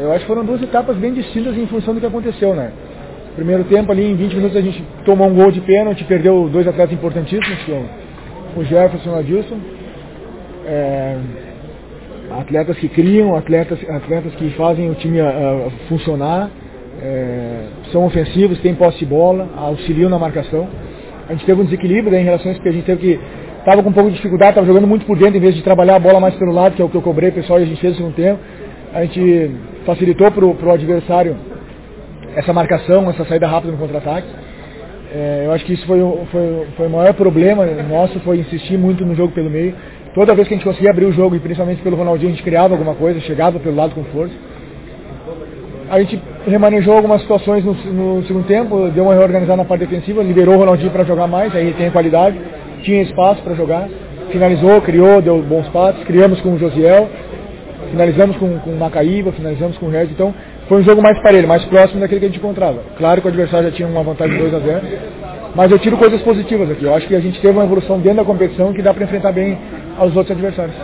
Eu acho que foram duas etapas bem distintas em função do que aconteceu, né? Primeiro tempo ali, em 20 minutos a gente tomou um gol de pênalti, perdeu dois atletas importantíssimos, é o Jefferson e o Adilson. É, atletas que criam, atletas, atletas que fazem o time uh, funcionar, é, são ofensivos, têm posse de bola, auxiliam na marcação. A gente teve um desequilíbrio né, em relação a isso, porque a gente teve que. Estava com um pouco de dificuldade, estava jogando muito por dentro em vez de trabalhar a bola mais pelo lado, que é o que eu cobrei pessoal e a gente fez no segundo tempo. A gente facilitou para o adversário essa marcação, essa saída rápida no contra-ataque. É, eu acho que isso foi, foi, foi o maior problema nosso, foi insistir muito no jogo pelo meio. Toda vez que a gente conseguia abrir o jogo, e principalmente pelo Ronaldinho, a gente criava alguma coisa, chegava pelo lado com força. A gente remanejou algumas situações no, no segundo tempo, deu uma reorganizada na parte defensiva, liberou o Ronaldinho para jogar mais, aí ele tem qualidade, tinha espaço para jogar, finalizou, criou, deu bons passos, criamos com o Josiel, finalizamos com, com Macaíba, finalizamos com o Regis, então foi um jogo mais parelho, mais próximo daquele que a gente encontrava. Claro que o adversário já tinha uma vantagem de 2 a 0 mas eu tiro coisas positivas aqui. Eu acho que a gente teve uma evolução dentro da competição que dá para enfrentar bem aos outros adversários.